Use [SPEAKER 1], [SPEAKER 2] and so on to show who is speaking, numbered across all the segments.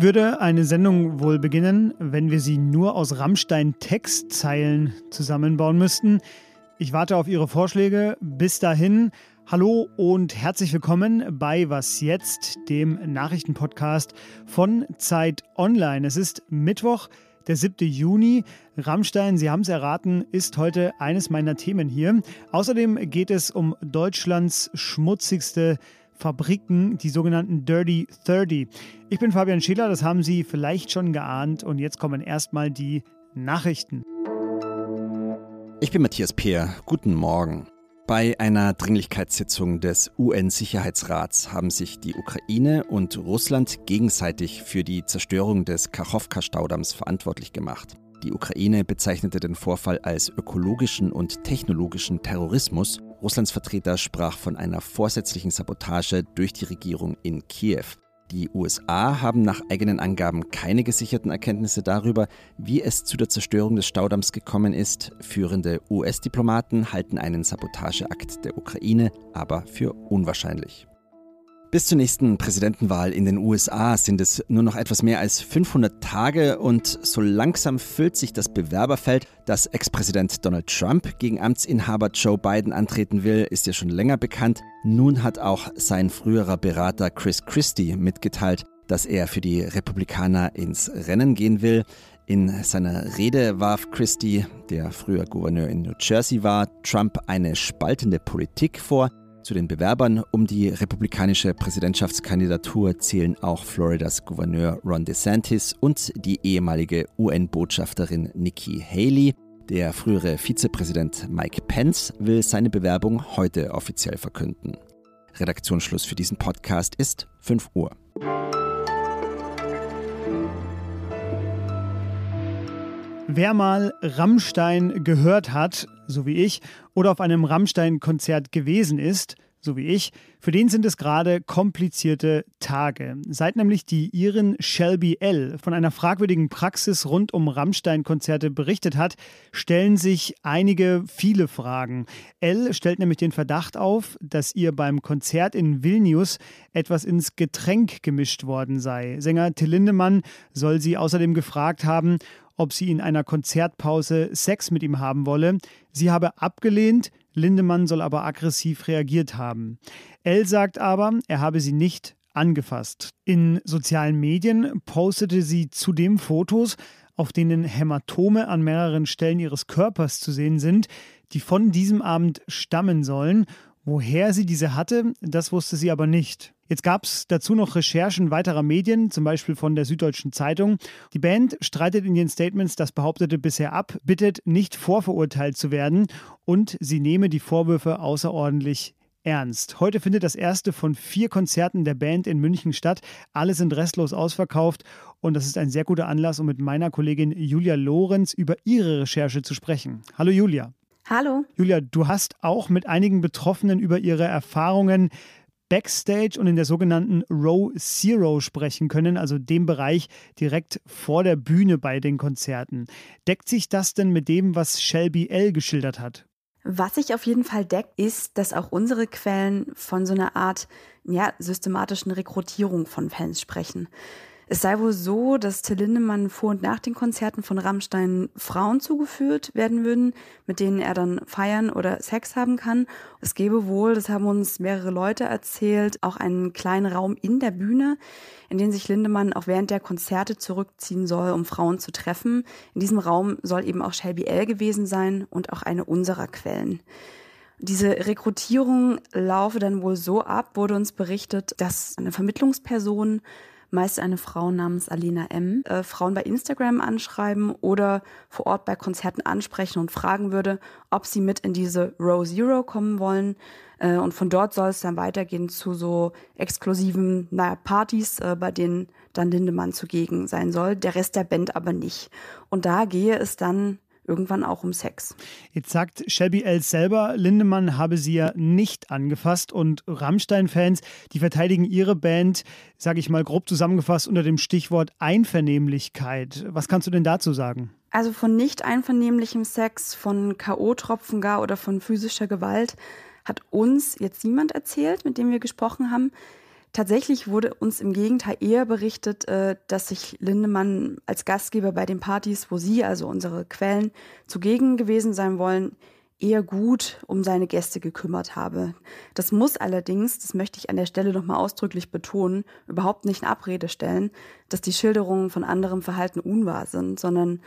[SPEAKER 1] Wie würde eine Sendung wohl beginnen, wenn wir sie nur aus Rammstein-Textzeilen zusammenbauen müssten? Ich warte auf Ihre Vorschläge. Bis dahin, hallo und herzlich willkommen bei Was jetzt, dem Nachrichtenpodcast von Zeit Online. Es ist Mittwoch, der 7. Juni. Rammstein, Sie haben es erraten, ist heute eines meiner Themen hier. Außerdem geht es um Deutschlands schmutzigste Fabriken, die sogenannten Dirty 30. Ich bin Fabian Schiller, das haben Sie vielleicht schon geahnt und jetzt kommen erstmal die Nachrichten.
[SPEAKER 2] Ich bin Matthias Peer. Guten Morgen. Bei einer Dringlichkeitssitzung des UN-Sicherheitsrats haben sich die Ukraine und Russland gegenseitig für die Zerstörung des Kachowka-Staudamms verantwortlich gemacht. Die Ukraine bezeichnete den Vorfall als ökologischen und technologischen Terrorismus. Russlands Vertreter sprach von einer vorsätzlichen Sabotage durch die Regierung in Kiew. Die USA haben nach eigenen Angaben keine gesicherten Erkenntnisse darüber, wie es zu der Zerstörung des Staudamms gekommen ist. Führende US-Diplomaten halten einen Sabotageakt der Ukraine aber für unwahrscheinlich. Bis zur nächsten Präsidentenwahl in den USA sind es nur noch etwas mehr als 500 Tage und so langsam füllt sich das Bewerberfeld. Dass Ex-Präsident Donald Trump gegen Amtsinhaber Joe Biden antreten will, ist ja schon länger bekannt. Nun hat auch sein früherer Berater Chris Christie mitgeteilt, dass er für die Republikaner ins Rennen gehen will. In seiner Rede warf Christie, der früher Gouverneur in New Jersey war, Trump eine spaltende Politik vor. Zu den Bewerbern um die republikanische Präsidentschaftskandidatur zählen auch Floridas Gouverneur Ron DeSantis und die ehemalige UN-Botschafterin Nikki Haley. Der frühere Vizepräsident Mike Pence will seine Bewerbung heute offiziell verkünden. Redaktionsschluss für diesen Podcast ist 5 Uhr.
[SPEAKER 1] Wer mal Rammstein gehört hat, so wie ich, oder auf einem Rammstein-Konzert gewesen ist, so wie ich, für den sind es gerade komplizierte Tage. Seit nämlich die Iren Shelby L. von einer fragwürdigen Praxis rund um Rammstein-Konzerte berichtet hat, stellen sich einige viele Fragen. L stellt nämlich den Verdacht auf, dass ihr beim Konzert in Vilnius etwas ins Getränk gemischt worden sei. Sänger Till Lindemann soll sie außerdem gefragt haben, ob sie in einer Konzertpause Sex mit ihm haben wolle. Sie habe abgelehnt, Lindemann soll aber aggressiv reagiert haben. Elle sagt aber, er habe sie nicht angefasst. In sozialen Medien postete sie zudem Fotos, auf denen Hämatome an mehreren Stellen ihres Körpers zu sehen sind, die von diesem Abend stammen sollen. Woher sie diese hatte, das wusste sie aber nicht. Jetzt gab es dazu noch Recherchen weiterer Medien, zum Beispiel von der Süddeutschen Zeitung. Die Band streitet in ihren Statements das Behauptete bisher ab, bittet nicht vorverurteilt zu werden und sie nehme die Vorwürfe außerordentlich ernst. Heute findet das erste von vier Konzerten der Band in München statt. Alle sind restlos ausverkauft und das ist ein sehr guter Anlass, um mit meiner Kollegin Julia Lorenz über ihre Recherche zu sprechen. Hallo Julia.
[SPEAKER 3] Hallo.
[SPEAKER 1] Julia, du hast auch mit einigen Betroffenen über ihre Erfahrungen Backstage und in der sogenannten Row Zero sprechen können, also dem Bereich direkt vor der Bühne bei den Konzerten. Deckt sich das denn mit dem, was Shelby L geschildert hat?
[SPEAKER 3] Was sich auf jeden Fall deckt, ist, dass auch unsere Quellen von so einer Art ja, systematischen Rekrutierung von Fans sprechen. Es sei wohl so, dass Till Lindemann vor und nach den Konzerten von Rammstein Frauen zugeführt werden würden, mit denen er dann feiern oder Sex haben kann. Es gäbe wohl, das haben uns mehrere Leute erzählt, auch einen kleinen Raum in der Bühne, in den sich Lindemann auch während der Konzerte zurückziehen soll, um Frauen zu treffen. In diesem Raum soll eben auch Shelby L gewesen sein und auch eine unserer Quellen. Diese Rekrutierung laufe dann wohl so ab, wurde uns berichtet, dass eine Vermittlungsperson meist eine Frau namens Alina M., äh, Frauen bei Instagram anschreiben oder vor Ort bei Konzerten ansprechen und fragen würde, ob sie mit in diese Row Zero kommen wollen. Äh, und von dort soll es dann weitergehen zu so exklusiven naja, Partys, äh, bei denen dann Lindemann zugegen sein soll, der Rest der Band aber nicht. Und da gehe es dann irgendwann auch um Sex.
[SPEAKER 1] Jetzt sagt Shelby Els selber, Lindemann habe sie ja nicht angefasst und Rammstein-Fans, die verteidigen ihre Band, sage ich mal grob zusammengefasst, unter dem Stichwort Einvernehmlichkeit. Was kannst du denn dazu sagen?
[SPEAKER 3] Also von nicht einvernehmlichem Sex, von K.O.-Tropfen gar oder von physischer Gewalt hat uns jetzt niemand erzählt, mit dem wir gesprochen haben. Tatsächlich wurde uns im Gegenteil eher berichtet, äh, dass sich Lindemann als Gastgeber bei den Partys, wo Sie, also unsere Quellen, zugegen gewesen sein wollen, eher gut um seine Gäste gekümmert habe. Das muss allerdings, das möchte ich an der Stelle nochmal ausdrücklich betonen, überhaupt nicht in Abrede stellen, dass die Schilderungen von anderem Verhalten unwahr sind, sondern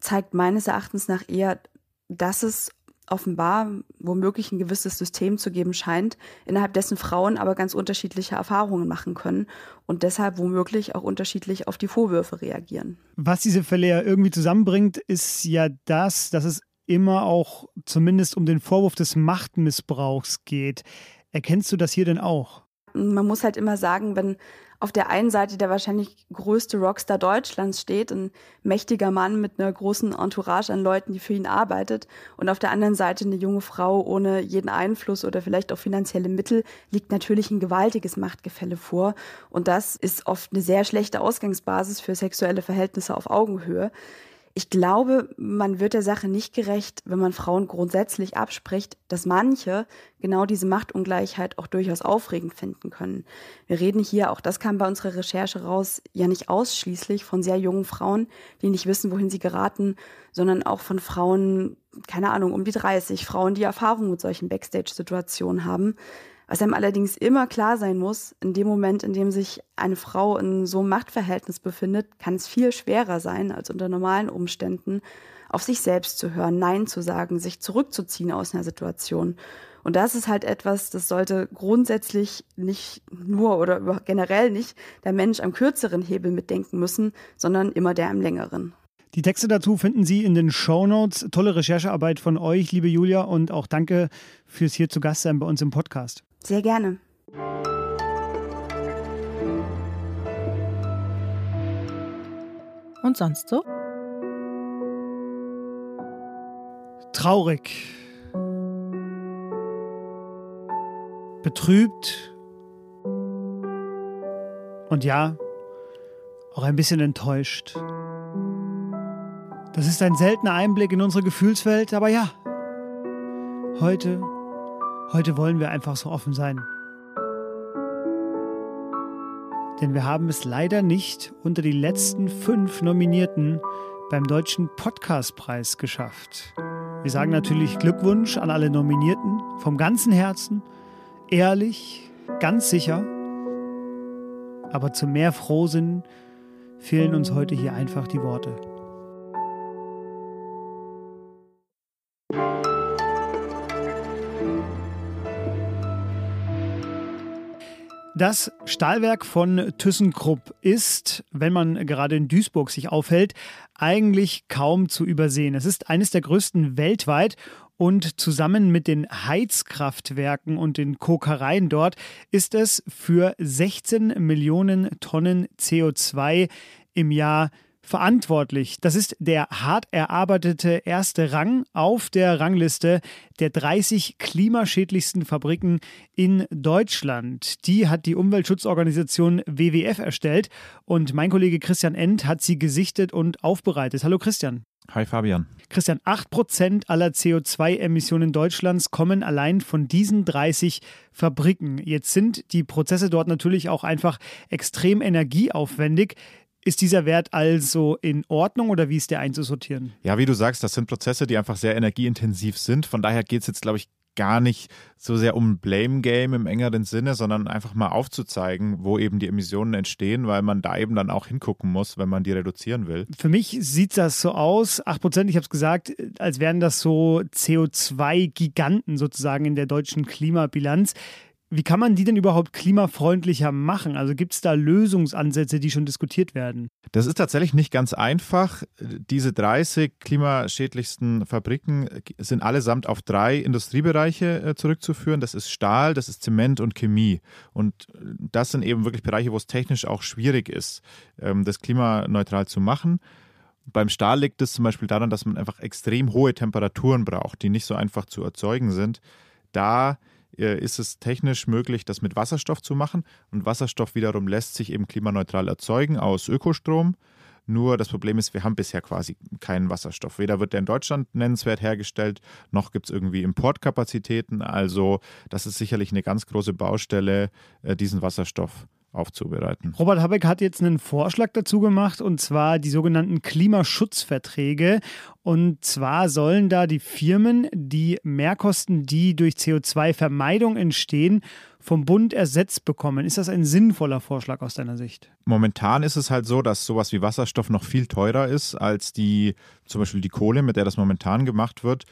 [SPEAKER 3] zeigt meines Erachtens nach eher, dass es offenbar womöglich ein gewisses System zu geben scheint, innerhalb dessen Frauen aber ganz unterschiedliche Erfahrungen machen können und deshalb womöglich auch unterschiedlich auf die Vorwürfe reagieren.
[SPEAKER 1] Was diese Fälle ja irgendwie zusammenbringt, ist ja das, dass es immer auch zumindest um den Vorwurf des Machtmissbrauchs geht. Erkennst du das hier denn auch?
[SPEAKER 3] Man muss halt immer sagen, wenn auf der einen Seite der wahrscheinlich größte Rockstar Deutschlands steht, ein mächtiger Mann mit einer großen Entourage an Leuten, die für ihn arbeitet, und auf der anderen Seite eine junge Frau ohne jeden Einfluss oder vielleicht auch finanzielle Mittel, liegt natürlich ein gewaltiges Machtgefälle vor. Und das ist oft eine sehr schlechte Ausgangsbasis für sexuelle Verhältnisse auf Augenhöhe. Ich glaube, man wird der Sache nicht gerecht, wenn man Frauen grundsätzlich abspricht, dass manche genau diese Machtungleichheit auch durchaus aufregend finden können. Wir reden hier, auch das kam bei unserer Recherche raus, ja nicht ausschließlich von sehr jungen Frauen, die nicht wissen, wohin sie geraten, sondern auch von Frauen, keine Ahnung, um die 30, Frauen, die Erfahrung mit solchen Backstage-Situationen haben. Was einem allerdings immer klar sein muss, in dem Moment, in dem sich eine Frau in so einem Machtverhältnis befindet, kann es viel schwerer sein als unter normalen Umständen, auf sich selbst zu hören, Nein zu sagen, sich zurückzuziehen aus einer Situation. Und das ist halt etwas, das sollte grundsätzlich nicht nur oder generell nicht der Mensch am kürzeren Hebel mitdenken müssen, sondern immer der am längeren.
[SPEAKER 1] Die Texte dazu finden Sie in den Show Notes. Tolle Recherchearbeit von euch, liebe Julia, und auch danke fürs hier zu Gast sein bei uns im Podcast.
[SPEAKER 3] Sehr gerne.
[SPEAKER 4] Und sonst so?
[SPEAKER 1] Traurig. Betrübt. Und ja, auch ein bisschen enttäuscht. Das ist ein seltener Einblick in unsere Gefühlswelt, aber ja, heute Heute wollen wir einfach so offen sein. Denn wir haben es leider nicht unter die letzten fünf Nominierten beim Deutschen Podcastpreis geschafft. Wir sagen natürlich Glückwunsch an alle Nominierten vom ganzen Herzen, ehrlich, ganz sicher. Aber zum mehr Frohsinn fehlen uns heute hier einfach die Worte. Das Stahlwerk von ThyssenKrupp ist, wenn man gerade in Duisburg sich aufhält, eigentlich kaum zu übersehen. Es ist eines der größten weltweit und zusammen mit den Heizkraftwerken und den Kokereien dort ist es für 16 Millionen Tonnen CO2 im Jahr verantwortlich. Das ist der hart erarbeitete erste Rang auf der Rangliste der 30 klimaschädlichsten Fabriken in Deutschland. Die hat die Umweltschutzorganisation WWF erstellt und mein Kollege Christian End hat sie gesichtet und aufbereitet. Hallo Christian.
[SPEAKER 5] Hi Fabian.
[SPEAKER 1] Christian, 8% aller CO2-Emissionen Deutschlands kommen allein von diesen 30 Fabriken. Jetzt sind die Prozesse dort natürlich auch einfach extrem energieaufwendig. Ist dieser Wert also in Ordnung oder wie ist der einzusortieren?
[SPEAKER 5] Ja, wie du sagst, das sind Prozesse, die einfach sehr energieintensiv sind. Von daher geht es jetzt, glaube ich, gar nicht so sehr um Blame Game im engeren Sinne, sondern einfach mal aufzuzeigen, wo eben die Emissionen entstehen, weil man da eben dann auch hingucken muss, wenn man die reduzieren will.
[SPEAKER 1] Für mich sieht das so aus, 8%, ich habe es gesagt, als wären das so CO2-Giganten sozusagen in der deutschen Klimabilanz. Wie kann man die denn überhaupt klimafreundlicher machen? Also gibt es da Lösungsansätze, die schon diskutiert werden?
[SPEAKER 5] Das ist tatsächlich nicht ganz einfach. Diese 30 klimaschädlichsten Fabriken sind allesamt auf drei Industriebereiche äh, zurückzuführen. Das ist Stahl, das ist Zement und Chemie. Und äh, das sind eben wirklich Bereiche, wo es technisch auch schwierig ist, ähm, das klimaneutral zu machen. Beim Stahl liegt es zum Beispiel daran, dass man einfach extrem hohe Temperaturen braucht, die nicht so einfach zu erzeugen sind. Da äh, ist es technisch möglich, das mit Wasserstoff zu machen. Und Wasserstoff wiederum lässt sich eben klimaneutral erzeugen aus Ökostrom. Nur das Problem ist, wir haben bisher quasi keinen Wasserstoff. Weder wird der in Deutschland nennenswert hergestellt, noch gibt es irgendwie Importkapazitäten. Also das ist sicherlich eine ganz große Baustelle, äh, diesen Wasserstoff aufzubereiten.
[SPEAKER 1] Robert Habeck hat jetzt einen Vorschlag dazu gemacht, und zwar die sogenannten Klimaschutzverträge. Und zwar sollen da die Firmen die Mehrkosten, die durch CO2-Vermeidung entstehen, vom Bund ersetzt bekommen. Ist das ein sinnvoller Vorschlag aus deiner Sicht?
[SPEAKER 5] Momentan ist es halt so, dass sowas wie Wasserstoff noch viel teurer ist als die, zum Beispiel die Kohle, mit der das momentan gemacht wird.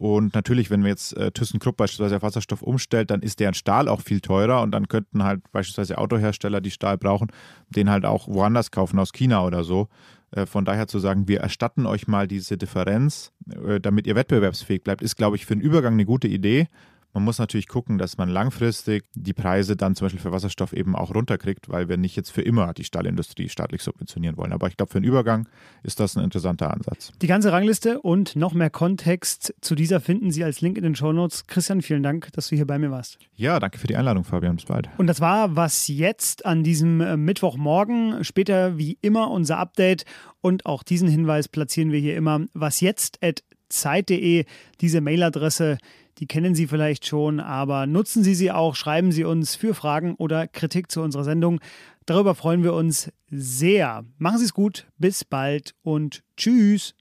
[SPEAKER 5] Und natürlich, wenn wir jetzt äh, ThyssenKrupp beispielsweise auf Wasserstoff umstellt, dann ist deren Stahl auch viel teurer und dann könnten halt beispielsweise Autohersteller, die Stahl brauchen, den halt auch woanders kaufen, aus China oder so. Äh, von daher zu sagen, wir erstatten euch mal diese Differenz, äh, damit ihr wettbewerbsfähig bleibt, ist, glaube ich, für den Übergang eine gute Idee. Man muss natürlich gucken, dass man langfristig die Preise dann zum Beispiel für Wasserstoff eben auch runterkriegt, weil wir nicht jetzt für immer die Stahlindustrie staatlich subventionieren wollen. Aber ich glaube, für den Übergang ist das ein interessanter Ansatz.
[SPEAKER 1] Die ganze Rangliste und noch mehr Kontext zu dieser finden Sie als Link in den Shownotes. Christian, vielen Dank, dass du hier bei mir warst.
[SPEAKER 5] Ja, danke für die Einladung, Fabian. Bis bald.
[SPEAKER 1] Und das war was jetzt an diesem äh, Mittwochmorgen. Später wie immer unser Update und auch diesen Hinweis platzieren wir hier immer. Was jetzt at zeit.de, diese Mailadresse die kennen Sie vielleicht schon, aber nutzen Sie sie auch, schreiben Sie uns für Fragen oder Kritik zu unserer Sendung. Darüber freuen wir uns sehr. Machen Sie es gut, bis bald und tschüss.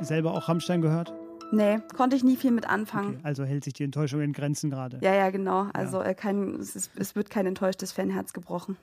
[SPEAKER 1] Selber auch Rammstein gehört?
[SPEAKER 3] Nee, konnte ich nie viel mit anfangen. Okay,
[SPEAKER 1] also hält sich die Enttäuschung in Grenzen gerade.
[SPEAKER 3] Ja, ja, genau. Also ja. Äh, kein, es, ist, es wird kein enttäuschtes Fanherz gebrochen.